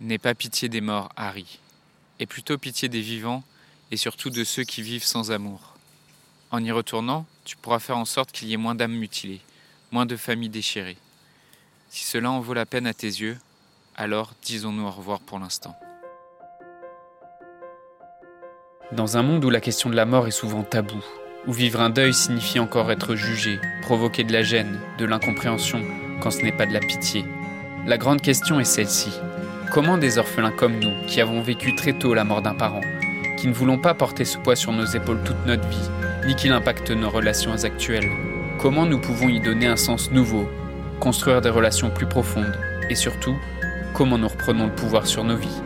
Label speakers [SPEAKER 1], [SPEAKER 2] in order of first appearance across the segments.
[SPEAKER 1] N'aie pas pitié des morts, Harry, et plutôt pitié des vivants et surtout de ceux qui vivent sans amour. En y retournant, tu pourras faire en sorte qu'il y ait moins d'âmes mutilées, moins de familles déchirées. Si cela en vaut la peine à tes yeux, alors disons-nous au revoir pour l'instant.
[SPEAKER 2] Dans un monde où la question de la mort est souvent taboue, où vivre un deuil signifie encore être jugé, provoquer de la gêne, de l'incompréhension, quand ce n'est pas de la pitié, la grande question est celle-ci. Comment des orphelins comme nous, qui avons vécu très tôt la mort d'un parent, qui ne voulons pas porter ce poids sur nos épaules toute notre vie, ni qu'il impacte nos relations actuelles, comment nous pouvons y donner un sens nouveau, construire des relations plus profondes, et surtout, comment nous reprenons le pouvoir sur nos vies.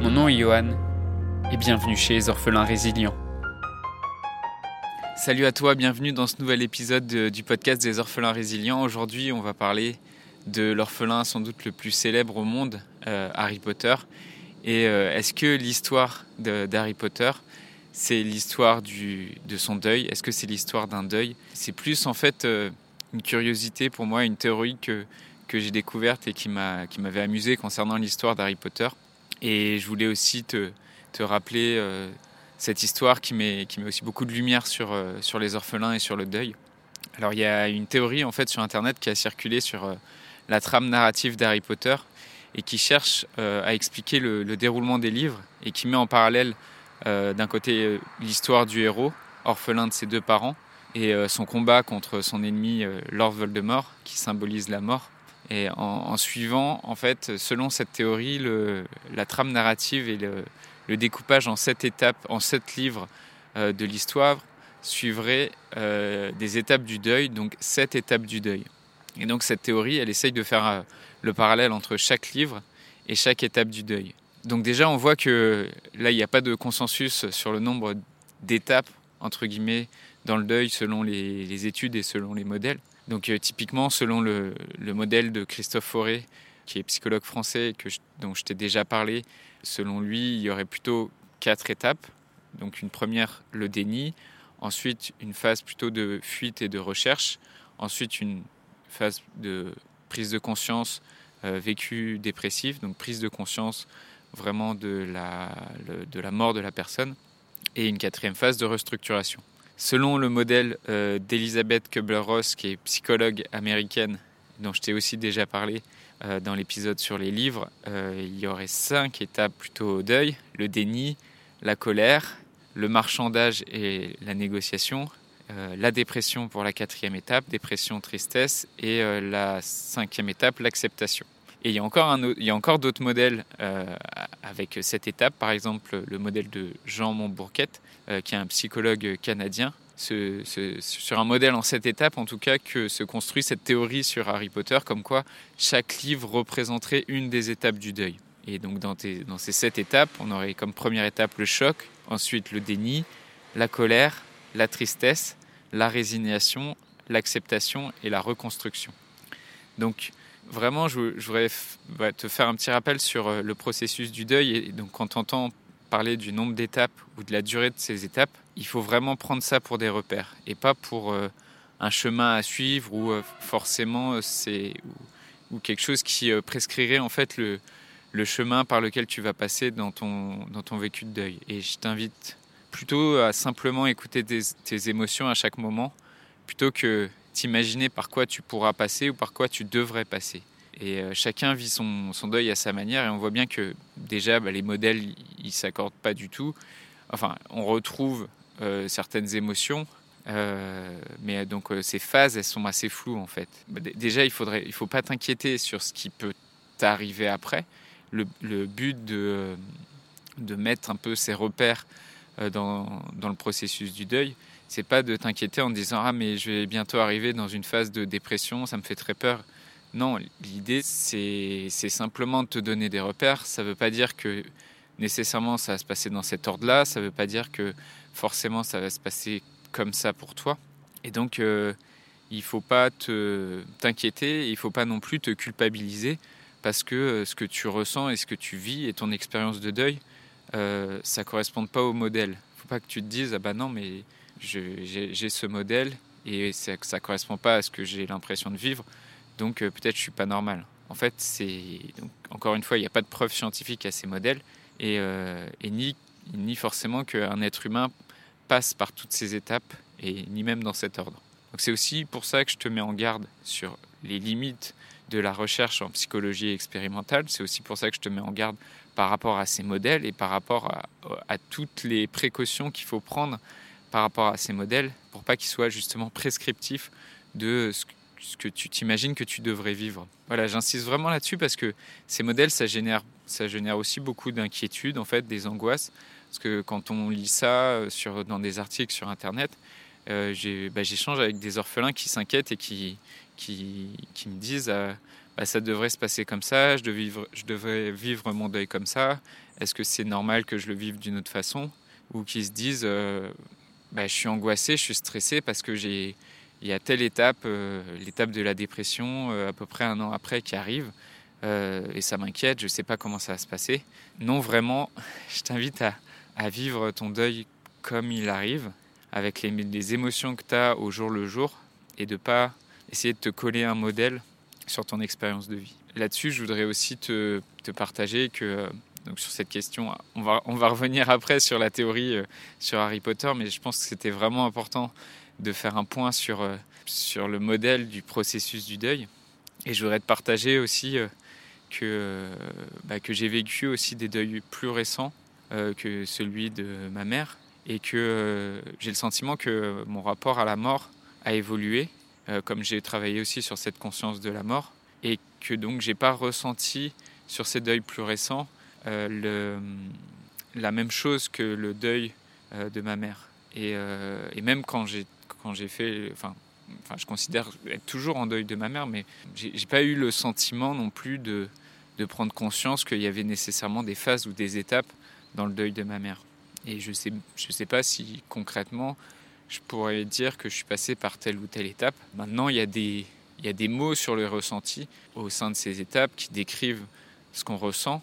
[SPEAKER 2] Mon nom est Johan, et bienvenue chez les orphelins résilients.
[SPEAKER 1] Salut à toi, bienvenue dans ce nouvel épisode du podcast des orphelins résilients. Aujourd'hui, on va parler de l'orphelin sans doute le plus célèbre au monde, euh, Harry Potter. Et euh, est-ce que l'histoire d'Harry Potter, c'est l'histoire de son deuil? Est-ce que c'est l'histoire d'un deuil? C'est plus en fait euh, une curiosité pour moi, une théorie que, que j'ai découverte et qui m'avait amusé concernant l'histoire d'Harry Potter. Et je voulais aussi te, te rappeler cette histoire qui met, qui met aussi beaucoup de lumière sur, sur les orphelins et sur le deuil. Alors il y a une théorie en fait sur Internet qui a circulé sur la trame narrative d'Harry Potter et qui cherche euh, à expliquer le, déroulement des livres et qui met en parallèle euh, d'un côté euh, l'histoire du héros, orphelin de ses deux parents, et son combat contre son ennemi Lord Voldemort, qui symbolise la mort. Et en, suivant, en fait, selon cette théorie, la trame narrative et le, le, découpage en sept étapes, en sept livres de l'histoire suivrait des étapes du deuil, donc sept étapes du deuil. Et donc cette théorie, elle essaye de faire euh, le parallèle entre chaque livre et chaque étape du deuil. Donc déjà, on voit que là, il n'y a pas de consensus sur le nombre d'étapes, entre guillemets, dans le deuil selon les, études et selon les modèles. Donc euh, typiquement, selon le, modèle de Christophe Fauré, qui est psychologue français dont je t'ai déjà parlé, selon lui, il y aurait plutôt quatre étapes. Donc une première, le déni, ensuite une phase plutôt de fuite et de recherche, ensuite une phase de prise de conscience euh, vécue dépressive, donc prise de conscience vraiment de la, de la mort de la personne, et une quatrième phase de restructuration. Selon le modèle euh, d'Elisabeth Kubler-Ross, qui est psychologue américaine, dont je t'ai aussi déjà parlé euh, dans l'épisode sur les livres, il y aurait cinq étapes plutôt au deuil le déni, la colère, le marchandage et la négociation, euh, la dépression pour la quatrième étape, dépression, tristesse, et euh, la cinquième étape, l'acceptation. Et il y a encore, encore d'autres modèles euh, avec cette étape, par exemple le modèle de Jean Montbourquette, qui est un psychologue canadien, sur un modèle en sept étapes, en tout cas, que se construit cette théorie sur Harry Potter, comme quoi chaque livre représenterait une des étapes du deuil. Et donc dans ces sept étapes, on aurait comme première étape le choc, ensuite le déni, la colère, la tristesse, la résignation, l'acceptation et la reconstruction. Donc vraiment, je, voudrais te faire un petit rappel sur euh, le processus du deuil. Et donc quand on entend parler du nombre d'étapes ou de la durée de ces étapes, il faut vraiment prendre ça pour des repères et pas pour euh, un chemin à suivre ou euh, forcément c'est ou, quelque chose qui prescrirait en fait le, le, chemin par lequel tu vas passer dans ton, dans ton vécu de deuil. Et je t'invite plutôt à simplement écouter tes, émotions à chaque moment, plutôt que t'imaginer par quoi tu pourras passer ou par quoi tu devrais passer. Et euh, chacun vit son, deuil à sa manière et on voit bien que déjà bah, les modèles ils s'accordent pas du tout. Enfin, on retrouve euh, certaines émotions, euh, mais donc ces phases elles sont assez floues en fait. Bah, déjà il faudrait, il faut pas t'inquiéter sur ce qui peut t'arriver après. Le, but de, de mettre un peu ces repères dans, dans, le processus du deuil, c'est pas de t'inquiéter en disant ah mais je vais bientôt arriver dans une phase de dépression, ça me fait très peur. Non, l'idée c'est simplement de te donner des repères. Ça veut pas dire que nécessairement ça va se passer dans cet ordre-là. Ça veut pas dire que forcément ça va se passer comme ça pour toi. Et donc euh, il faut pas t'inquiéter, il faut pas non plus te culpabiliser parce que euh, ce que tu ressens et ce que tu vis et ton expérience de deuil, euh, ça ne correspond pas au modèle. Il ne faut pas que tu te dises, ah bah non, mais j'ai ce modèle et ça ne correspond pas à ce que j'ai l'impression de vivre, donc euh, peut-être je suis pas normal. en fait, c'est encore une fois, il n'y a pas de preuve scientifique à ces modèles et, et ni, ni forcément qu'un être humain passe par toutes ces étapes et ni même dans cet ordre. Donc c'est aussi pour ça que je te mets en garde sur les limites de la recherche en psychologie expérimentale. C'est aussi pour ça que je te mets en garde par rapport à ces modèles et par rapport à, toutes les précautions qu'il faut prendre par rapport à ces modèles pour pas qu'ils soient justement prescriptifs de ce que tu t'imagines que tu devrais vivre. Voilà, j'insiste vraiment là-dessus parce que ces modèles, ça génère, ça génère aussi beaucoup d'inquiétudes, en fait, des angoisses. Parce que quand on lit ça euh, sur, dans des articles sur Internet, euh, bah, j'échange avec des orphelins qui s'inquiètent et qui, qui, qui, me disent euh, bah, ça devrait se passer comme ça, je, devrais vivre mon deuil comme ça, est-ce que c'est normal que je le vive d'une autre façon? Ou qui se disent euh, bah, je suis angoissé, je suis stressé parce que j'ai il y a telle étape, l'étape de la dépression, à peu près un an après, qui arrive. et ça m'inquiète, je ne sais pas comment ça va se passer. Non, vraiment, je t'invite à, vivre ton deuil comme il arrive, avec les, émotions que tu as au jour le jour et de pas essayer de te coller un modèle sur ton expérience de vie. Là-dessus, je voudrais aussi te, partager que euh, donc sur cette question, on va, on va revenir après sur la théorie euh, sur Harry Potter, mais je pense que c'était vraiment important de faire un point sur, euh, sur le modèle du processus du deuil. Et je voudrais te partager aussi que, bah, que j'ai vécu aussi des deuils plus récents que celui de ma mère et que j'ai le sentiment que mon rapport à la mort a évolué, euh, comme j'ai travaillé aussi sur cette conscience de la mort, et que donc j'ai pas ressenti sur ces deuils plus récents euh, la même chose que le deuil de ma mère. Et, même quand j'ai quand j'ai fait, enfin, enfin, je considère être toujours en deuil de ma mère, mais j'ai pas eu le sentiment non plus de, de prendre conscience qu'il y avait nécessairement des phases ou des étapes dans le deuil de ma mère. Et je sais, je sais pas si concrètement je pourrais dire que je suis passé par telle ou telle étape. Maintenant, il y a des, mots sur le ressenti au sein de ces étapes qui décrivent ce qu'on ressent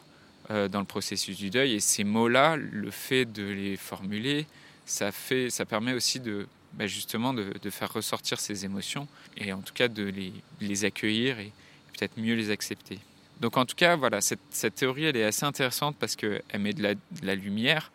[SPEAKER 1] euh, dans le processus du deuil. Et ces mots-là, le fait de les formuler, ça, fait, ça permet aussi de, bah, justement de, faire ressortir ces émotions et en tout cas de les, accueillir et peut-être mieux les accepter. Donc en tout cas, voilà, cette, théorie, elle est assez intéressante parce qu'elle met de la, de la lumière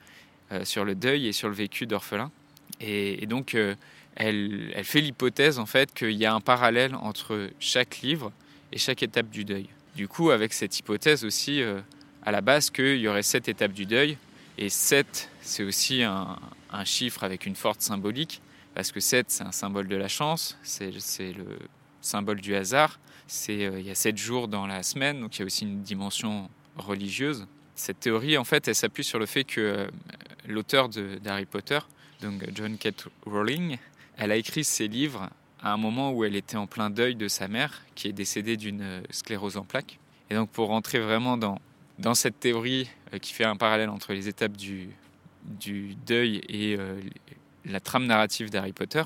[SPEAKER 1] euh, sur le deuil et sur le vécu d'orphelin. Et, donc, euh, elle, fait l'hypothèse en fait qu'il y a un parallèle entre chaque livre et chaque étape du deuil. Du coup, avec cette hypothèse aussi, euh, à la base, qu'il y aurait sept étapes du deuil. Et sept, c'est aussi un, chiffre avec une forte symbolique, parce que sept, c'est un symbole de la chance, c'est le symbole du hasard. C'est il y a sept jours dans la semaine, donc il y a aussi une dimension religieuse. Cette théorie, en fait, elle s'appuie sur le fait que l'auteur d'Harry Potter, donc John Kate Rowling, elle a écrit ses livres à un moment où elle était en plein deuil de sa mère, qui est décédée d'une sclérose en plaques. Et donc pour rentrer vraiment dans, cette théorie euh, qui fait un parallèle entre les étapes du, deuil et euh, la trame narrative d'Harry Potter,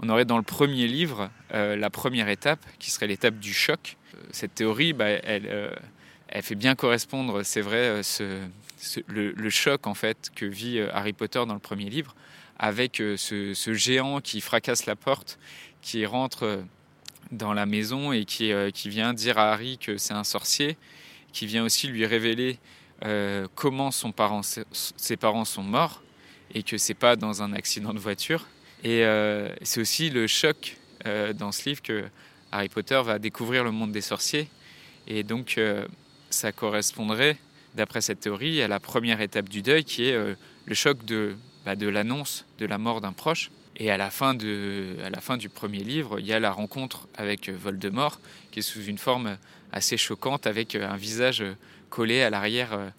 [SPEAKER 1] on aurait dans le premier livre euh, la première étape, qui serait l'étape du choc. Cette théorie, bah, elle, fait bien correspondre, c'est vrai, ce, le, choc en fait que vit euh, Harry Potter dans le premier livre, avec euh, ce, géant qui fracasse la porte, qui rentre euh, dans la maison et qui, qui vient dire à Harry que c'est un sorcier, qui vient aussi lui révéler comment ses parents sont morts et que c'est pas dans un accident de voiture. Et c'est aussi le choc dans ce livre que Harry Potter va découvrir le monde des sorciers. Et donc, ça correspondrait d'après cette théorie, à la première étape du deuil qui est euh, le choc de, bah, de l'annonce de la mort d'un proche. Et à la, fin de, à la fin du premier livre, il y a la rencontre avec euh, Voldemort, qui est sous une forme assez choquante, avec euh, un visage collé à l'arrière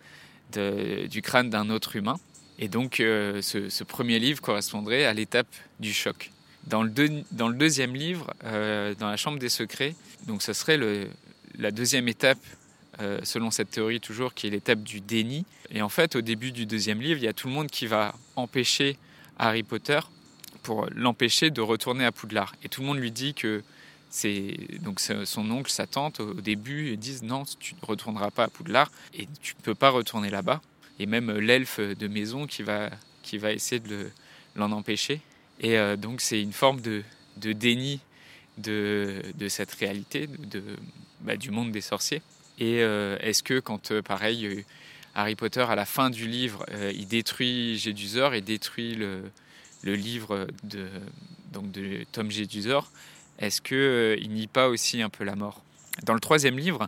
[SPEAKER 1] du crâne d'un autre humain. Et donc, ce, premier livre correspondrait à l'étape du choc. Dans le, dans le deuxième livre, dans la Chambre des secrets, donc ce serait le, la deuxième étape euh, selon cette théorie toujours, qui est l'étape du déni. Et en fait, au début du deuxième livre, il y a tout le monde qui va empêcher Harry Potter pour l'empêcher de retourner à Poudlard. Et tout le monde lui dit que c'est donc son oncle, sa tante, au début, disent non, tu ne retourneras pas à Poudlard et tu ne peux pas retourner là-bas. Et même l'elfe de maison qui va, qui va essayer de l'en empêcher. Et euh, donc c'est une forme de, de déni de, de, cette réalité, de, bah, du monde des sorciers. Et est-ce que quand, pareil, Harry Potter, à la fin du livre, il détruit Gédusor et détruit le, livre de, donc de Tom Jedusor, est-ce qu'il nie pas aussi un peu la mort? Dans le troisième livre,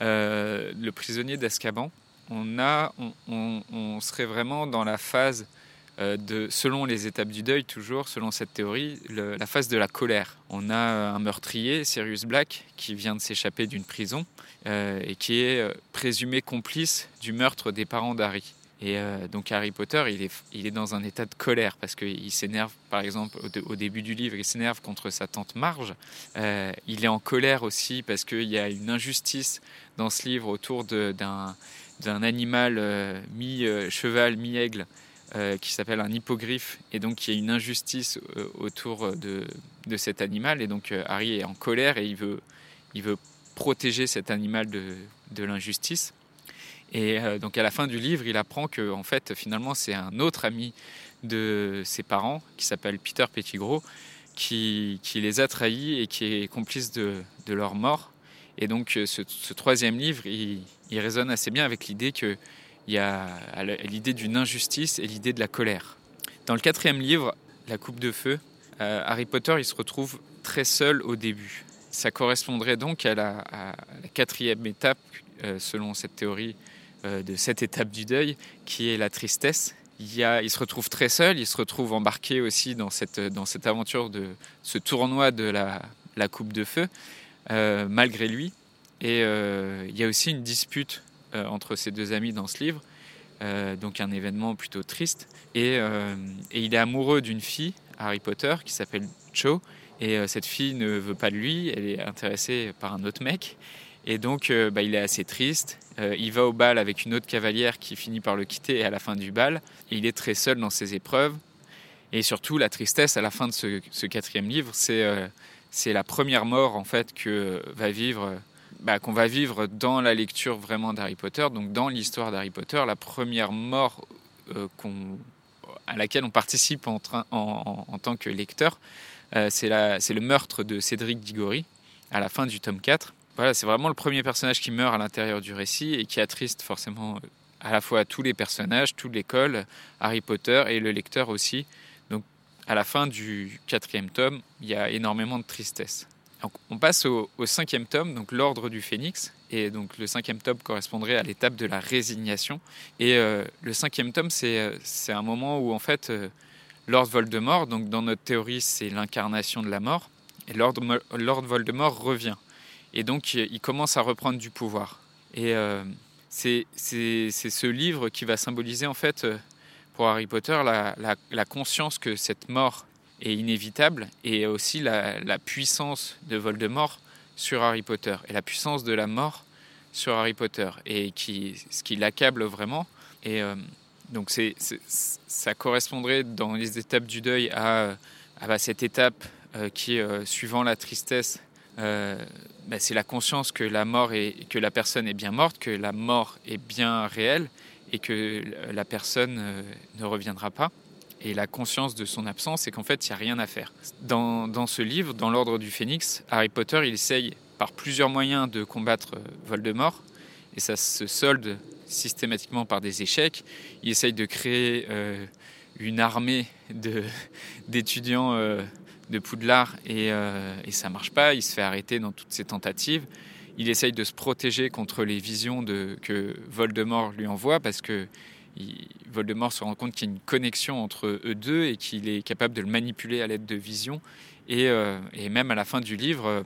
[SPEAKER 1] Le prisonnier d'Azkaban, on, on, serait vraiment dans la phase euh, de, selon les étapes du deuil, toujours selon cette théorie, la phase de la colère. On a un meurtrier, Sirius Black, qui vient de s'échapper d'une prison euh, et qui est euh, présumé complice du meurtre des parents d'Harry. Et donc Harry Potter, il est, dans un état de colère parce qu'il s'énerve, par exemple, au, début du livre, il s'énerve contre sa tante Marge. il est en colère aussi parce qu'il y a une injustice dans ce livre autour d'un animal euh, mi-cheval, mi-aigle, euh, qui s'appelle un hippogriffe, et donc y a une injustice euh, autour de, de, cet animal, et donc Harry est en colère et il veut, il veut protéger cet animal de, de l'injustice. Et donc à la fin du livre, il apprend que en fait finalement c'est un autre ami de ses parents qui s'appelle Peter Pettigrew qui, qui, les a trahis et qui est complice de, leur mort. Et donc ce, ce troisième livre, il, il résonne assez bien avec l'idée qu'il y a l'idée d'une injustice et l'idée de la colère. Dans le quatrième livre, La Coupe de Feu, euh, Harry Potter il se retrouve très seul au début. Ça correspondrait donc à la, quatrième étape, euh, selon cette théorie euh, de cette étape du deuil, qui est la tristesse. Il, il, se retrouve très seul, il se retrouve embarqué aussi dans cette, dans cette aventure de ce tournoi de la, la Coupe de Feu, malgré lui. Et il y a aussi une dispute entre ces deux amis dans ce livre, euh, donc un événement plutôt triste. Et, il est amoureux d'une fille, Harry Potter, qui s'appelle Cho. Et cette fille ne veut pas de lui, elle est intéressée par un autre mec. Et donc, bah, il est assez triste. il va au bal avec une autre cavalière qui finit par le quitter à la fin du bal. Et il est très seul dans ses épreuves. Et surtout, la tristesse à la fin de ce, quatrième livre, c'est c'est la première mort en fait que va vivre bah, qu'on va vivre dans la lecture vraiment d'Harry Potter, donc dans l'histoire d'Harry Potter, la première mort euh, à laquelle on participe en, tant que lecteur, euh, c'est le meurtre de Cédric Diggory à la fin du tome 4. Voilà, c'est vraiment le premier personnage qui meurt à l'intérieur du récit et qui attriste forcément à la fois tous les personnages, toute l'école, Harry Potter et le lecteur aussi. Donc à la fin du quatrième tome, il y a énormément de tristesse on passe au, cinquième tome, donc l'ordre du phénix. Et donc le cinquième tome correspondrait à l'étape de la résignation. Et euh, le cinquième tome, c'est un moment où en fait euh, Lord Voldemort, donc dans notre théorie c'est l'incarnation de la mort, et Lord, Voldemort revient. Et donc il commence à reprendre du pouvoir. Et euh, c'est ce livre qui va symboliser en fait pour Harry Potter la conscience que cette mort est inévitable et aussi la, puissance de Voldemort sur Harry Potter et la puissance de la mort sur Harry Potter et qui, ce qui l'accable vraiment. Et euh, donc c'est, ça correspondrait dans les étapes du deuil à, bah, cette étape euh, qui euh, suivant la tristesse. Bah, c'est la conscience que la mort est, que la personne est bien morte, que la mort est bien réelle et que la personne ne reviendra pas et la conscience de son absence et qu'en fait, il n'y a rien à faire. Dans, dans ce livre, dans l'ordre du phénix, Harry Potter, il essaye par plusieurs moyens de combattre euh, Voldemort, et ça se solde systématiquement par des échecs. Il essaye de créer euh, une armée d'étudiants euh, de Poudlard, et, et ça marche pas, il se fait arrêter dans toutes ses tentatives. Il essaye de se protéger contre les visions de, que Voldemort lui envoie, parce que Voldemort se rend compte qu'il y a une connexion entre eux deux et qu'il est capable de le manipuler à l'aide de visions. Et, euh, même à la fin du livre, euh,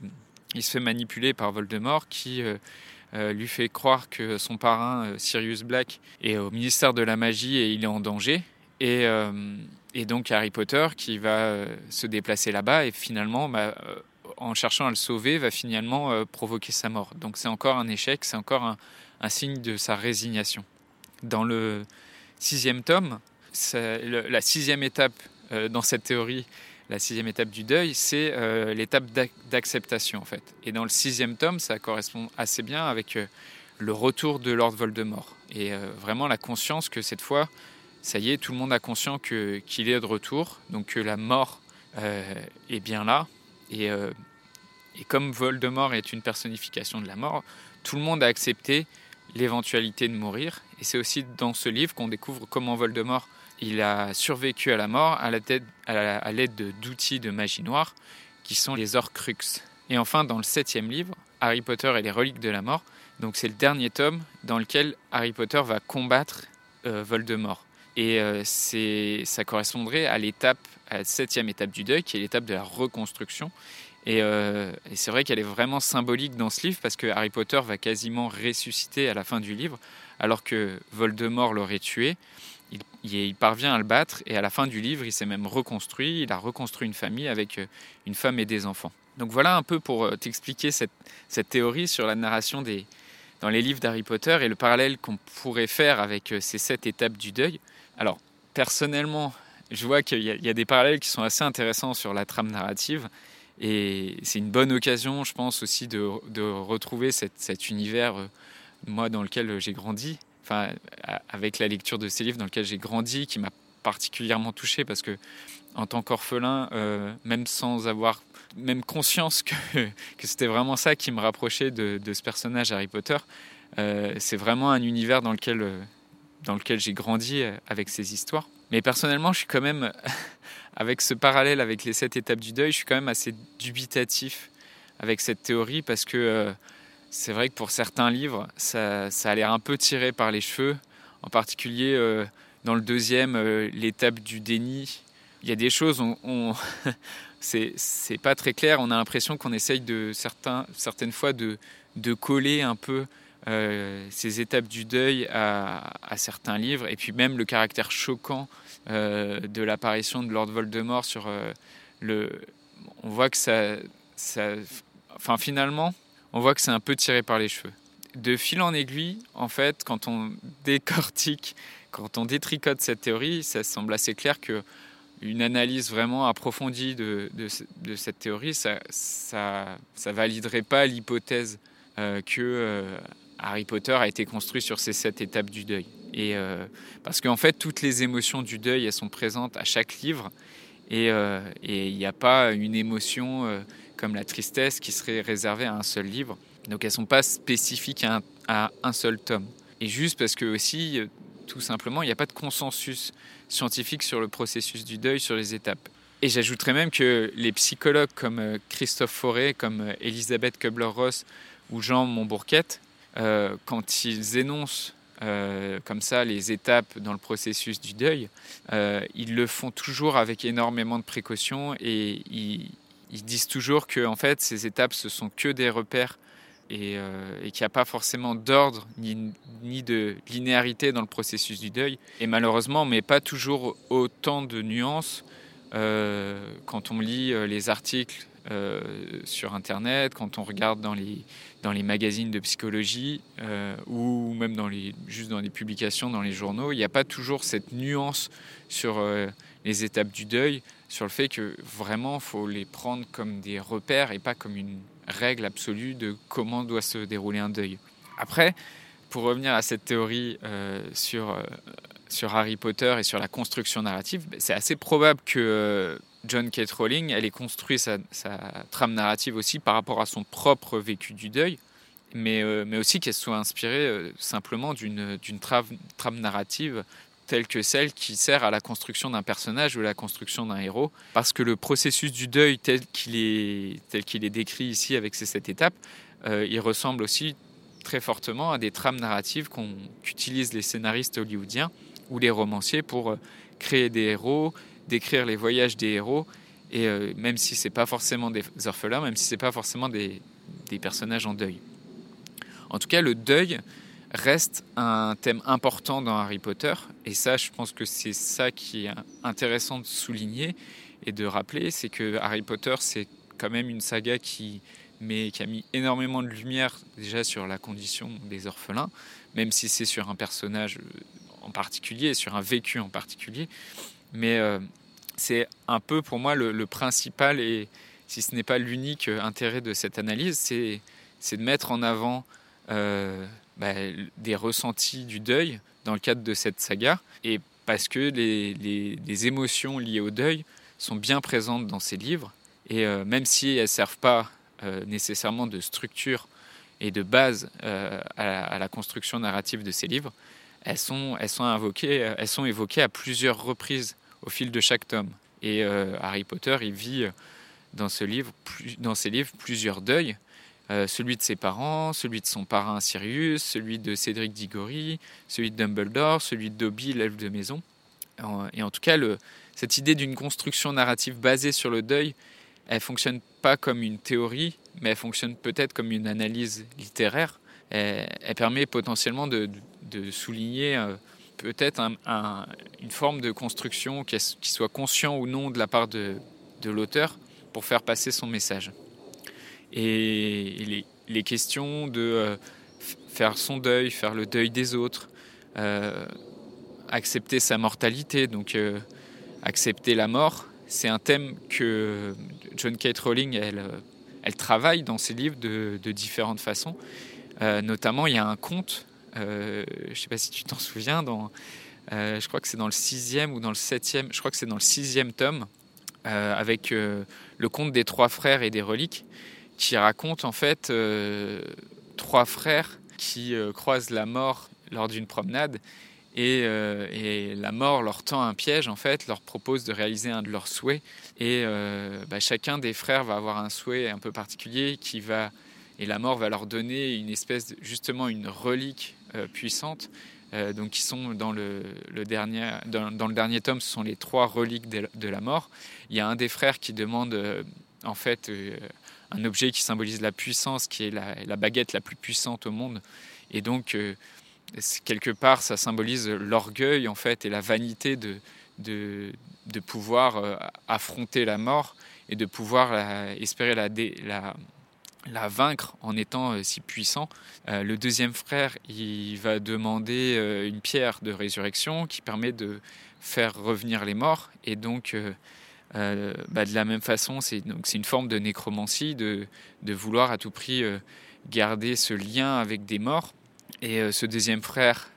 [SPEAKER 1] il se fait manipuler par Voldemort qui euh, lui fait croire que son parrain, Sirius Black, est au ministère de la magie et il est en danger. Et, donc Harry Potter qui va se déplacer là-bas et finalement, bah, en cherchant à le sauver, va finalement provoquer sa mort. Donc c'est encore un échec, c'est encore un signe de sa résignation dans le sixième tome, la sixième étape euh, dans cette théorie, la sixième étape du deuil, c'est euh, l'étape d'acceptation en fait. Et dans le sixième tome, ça correspond assez bien avec euh, le retour de Lord Voldemort et vraiment la conscience que cette fois, ça y est, tout le monde a conscience qu'il est de retour, donc que la mort est bien là et Et comme Voldemort est une personnification de la mort, tout le monde a accepté l'éventualité de mourir. Et c'est aussi dans ce livre qu'on découvre comment Voldemort il a survécu à la mort à l'aide d'outils de magie noire qui sont les Horcruxes. Et enfin, dans le septième livre, Harry Potter et les reliques de la mort, c'est le dernier tome dans lequel Harry Potter va combattre euh, Voldemort. Et euh, ça correspondrait à l'étape, à la septième étape du deuil, qui est l'étape de la reconstruction. Euh, et, c'est vrai qu'elle est vraiment symbolique dans ce livre parce que Harry Potter va quasiment ressusciter à la fin du livre, alors que Voldemort l'aurait tué. Il, parvient à le battre et à la fin du livre, il s'est même reconstruit. Il a reconstruit une famille avec une femme et des enfants. Donc voilà un peu pour t'expliquer cette, théorie sur la narration dans les livres d'Harry Potter et le parallèle qu'on pourrait faire avec ces sept étapes du deuil. Alors, personnellement, je vois qu'il y, a des parallèles qui sont assez intéressants sur la trame narrative. Et c'est une bonne occasion, je pense, aussi de, retrouver cet univers, euh, moi, dans lequel j'ai grandi. Enfin, avec la lecture de ces livres dans lequel j'ai grandi, qui m'a particulièrement touché parce que, en tant qu'orphelin, euh, même sans avoir même conscience que, c'était vraiment ça qui me rapprochait de, ce personnage Harry Potter, euh, c'est vraiment un univers dans lequel dans lequel j'ai grandi euh, avec ces histoires. Mais personnellement, je suis quand même, avec ce parallèle avec les sept étapes du deuil, je suis quand même assez dubitatif avec cette théorie parce que euh, c'est vrai que pour certains livres, ça, a l'air un peu tiré par les cheveux. En particulier euh, dans le deuxième, l'étape du déni. Il y a des choses, on, on c'est pas très clair. On a l'impression qu'on essaye de certaines fois de, coller un peu euh, ces étapes du deuil à, certains livres, et puis même le caractère choquant euh, de l'apparition de Lord Voldemort sur euh, le. On voit que ça. Enfin, finalement, on voit que c'est un peu tiré par les cheveux. De fil en aiguille, en fait, quand on décortique, quand on détricote cette théorie, ça semble assez clair que une analyse vraiment approfondie de, cette théorie, ça, ça, ça validerait pas l'hypothèse que Harry Potter a été construit sur ces sept étapes du deuil. Et euh, parce qu'en fait, toutes les émotions du deuil, elles sont présentes à chaque livre. Et euh, il n'y a pas une émotion euh, comme la tristesse qui serait réservée à un seul livre. Donc elles ne sont pas spécifiques à un, seul tome. Et juste parce que aussi, tout simplement, il n'y a pas de consensus scientifique sur le processus du deuil, sur les étapes. Et j'ajouterais même que les psychologues comme Christophe Fauré, comme Elisabeth Kubler-Ross ou Jean Montbourquette, euh, quand ils énoncent euh, comme ça les étapes dans le processus du deuil, euh, ils le font toujours avec énormément de précautions et ils, disent toujours que en fait ces étapes ce sont que des repères et, qu'il n'y a pas forcément d'ordre ni, ni, de linéarité dans le processus du deuil. Et malheureusement, on met pas toujours autant de nuances quand on lit les articles euh, sur Internet, quand on regarde dans les, dans les magazines de psychologie euh, ou même dans les, juste dans les publications, dans les journaux, il n'y a pas toujours cette nuance sur euh, les étapes du deuil, sur le fait que vraiment, il faut les prendre comme des repères et pas comme une règle absolue de comment doit se dérouler un deuil. Après, pour revenir à cette théorie sur, sur Harry Potter et sur la construction narrative, ben, c'est assez probable que John Kate Rowling, elle est construit sa, trame narrative aussi par rapport à son propre vécu du deuil, mais, euh, mais aussi qu'elle soit inspirée euh, simplement d'une trame, narrative telle que celle qui sert à la construction d'un personnage ou à la construction d'un héros. Parce que le processus du deuil tel qu'il est, est décrit ici avec ces sept étapes, euh, il ressemble aussi très fortement à des trames narratives qu'utilisent les scénaristes hollywoodiens ou les romanciers pour créer des héros, décrire les voyages des héros, et euh, même si c'est pas forcément des orphelins, même si c'est pas forcément des, des, personnages en deuil. En tout cas, le deuil reste un thème important dans Harry Potter, et ça, je pense que c'est ça qui est intéressant de souligner et de rappeler, c'est que Harry Potter, c'est quand même une saga qui, qui a mis énormément de lumière déjà sur la condition des orphelins, même si c'est sur un personnage en particulier, sur un vécu en particulier. Mais euh, c'est un peu pour moi le, principal et si ce n'est pas l'unique intérêt de cette analyse, c'est de mettre en avant euh, bah, des ressentis du deuil dans le cadre de cette saga. Et parce que les, émotions liées au deuil sont bien présentes dans ces livres. Et euh, même si elles ne servent pas nécessairement de structure et de base à, la construction narrative de ces livres, elles sont, elles elles sont évoquées à plusieurs reprises au fil de chaque tome. Et Harry Potter, il vit dans, ce livre, dans ces livres plusieurs deuils. Euh, celui de ses parents, celui de son parrain Sirius, celui de Cédric Diggory, celui de Dumbledore, celui de Dobby, l'elfe de maison. Et en tout cas, cette idée d'une construction narrative basée sur le deuil, elle fonctionne pas comme une théorie, mais elle fonctionne peut-être comme une analyse littéraire. Elle, permet potentiellement de, souligner euh, peut-être un, une forme de construction qui, soit conscient ou non de la part de, de l'auteur pour faire passer son message. Et les, questions de euh, faire son deuil, faire le deuil des autres, euh, accepter sa mortalité, donc euh, accepter la mort, c'est un thème que John Kate Rowling, elle, elle travaille dans ses livres de, différentes façons. notamment, il y a un conte, je ne sais pas si tu t'en souviens, dans, je crois que c'est dans le sixième ou dans le septième, je crois que c'est dans le sixième tome, avec le conte des trois frères et des reliques qui raconte en fait euh, trois frères qui euh, croisent la mort lors d'une promenade euh, et, la mort leur tend un piège en fait, leur propose de réaliser un de leurs souhaits et bah, chacun des frères va avoir un souhait un peu particulier qui va et la mort va leur donner une espèce justement une relique puissante donc qui sont dans le, dernier dans, le dernier tome ce sont les trois reliques de, la mort il y a un des frères qui demande en fait un objet qui symbolise la puissance, qui est la, baguette la plus puissante au monde. Et donc, euh, quelque part, ça symbolise l'orgueil en fait et la vanité de, de, pouvoir euh, affronter la mort et de pouvoir espérer la, la, vaincre en étant euh, si puissant. le deuxième frère, il va demander une pierre de résurrection qui permet de faire revenir les morts. Et donc, euh, bah, de la même façon, c'est une forme de nécromancie, de, de, vouloir à tout prix euh, garder ce lien avec des morts. Et euh, ce deuxième frère,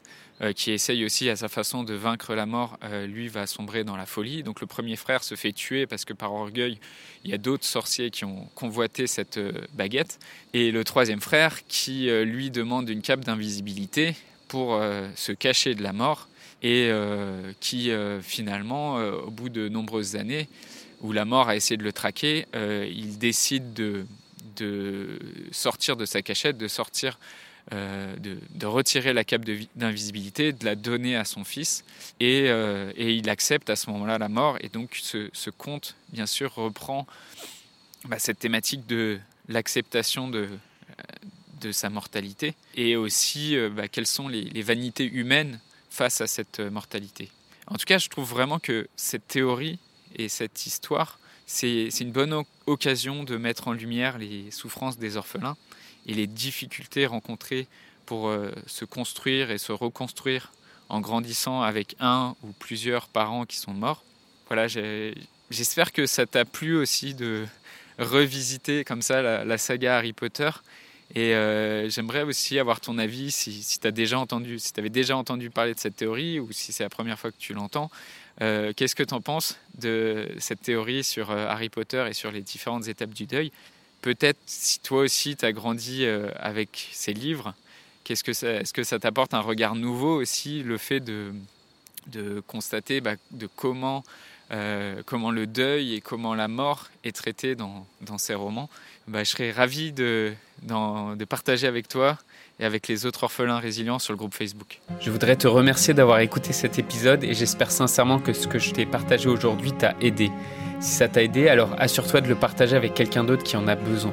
[SPEAKER 1] qui essaye aussi à sa façon de vaincre la mort, lui va sombrer dans la folie. Donc le premier frère se fait tuer parce que par orgueil, il y a d'autres sorciers qui ont convoité cette baguette. Et le troisième frère qui lui demande une cape d'invisibilité pour se cacher de la mort et euh, qui euh, finalement, euh, au bout de nombreuses années, où la mort a essayé de le traquer, il décide de, de, sortir de sa cachette, de sortir, de, de, retirer la cape d'invisibilité, de, la donner à son fils, et, et il accepte à ce moment-là la mort. Et donc ce, conte, bien sûr, reprend bah, cette thématique de l'acceptation de, de sa mortalité, et aussi bah, quelles sont les, vanités humaines face à cette euh, mortalité. En tout cas, je trouve vraiment que cette théorie et cette histoire, c'est une bonne occasion de mettre en lumière les souffrances des orphelins et les difficultés rencontrées pour euh, se construire et se reconstruire en grandissant avec un ou plusieurs parents qui sont morts. Voilà, j'espère que ça t'a plu aussi de revisiter comme ça la saga Harry Potter et euh, j'aimerais aussi avoir ton avis si, si tu déjà entendu, si avais déjà entendu parler de cette théorie ou si c'est la première fois que tu l'entends. Euh, qu'est-ce que tu en penses de cette théorie sur Harry Potter et sur les différentes étapes du deuil? Peut-être si toi aussi tu as grandi avec ces livres, qu'est-ce que est-ce que ça t'apporte un regard nouveau aussi, le fait de, de constater bah, de comment euh, comment le deuil et comment la mort est traité dans, dans ces romans, bah, je serais ravi de, de partager avec toi et avec les autres orphelins résilients sur le groupe Facebook.
[SPEAKER 2] Je voudrais te remercier d'avoir écouté cet épisode et j'espère sincèrement que ce que je t'ai partagé aujourd'hui t'a aidé. Si ça t'a aidé, alors assure-toi de le partager avec quelqu'un d'autre qui en a besoin.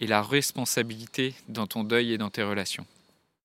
[SPEAKER 1] et la responsabilité dans ton deuil et dans tes relations.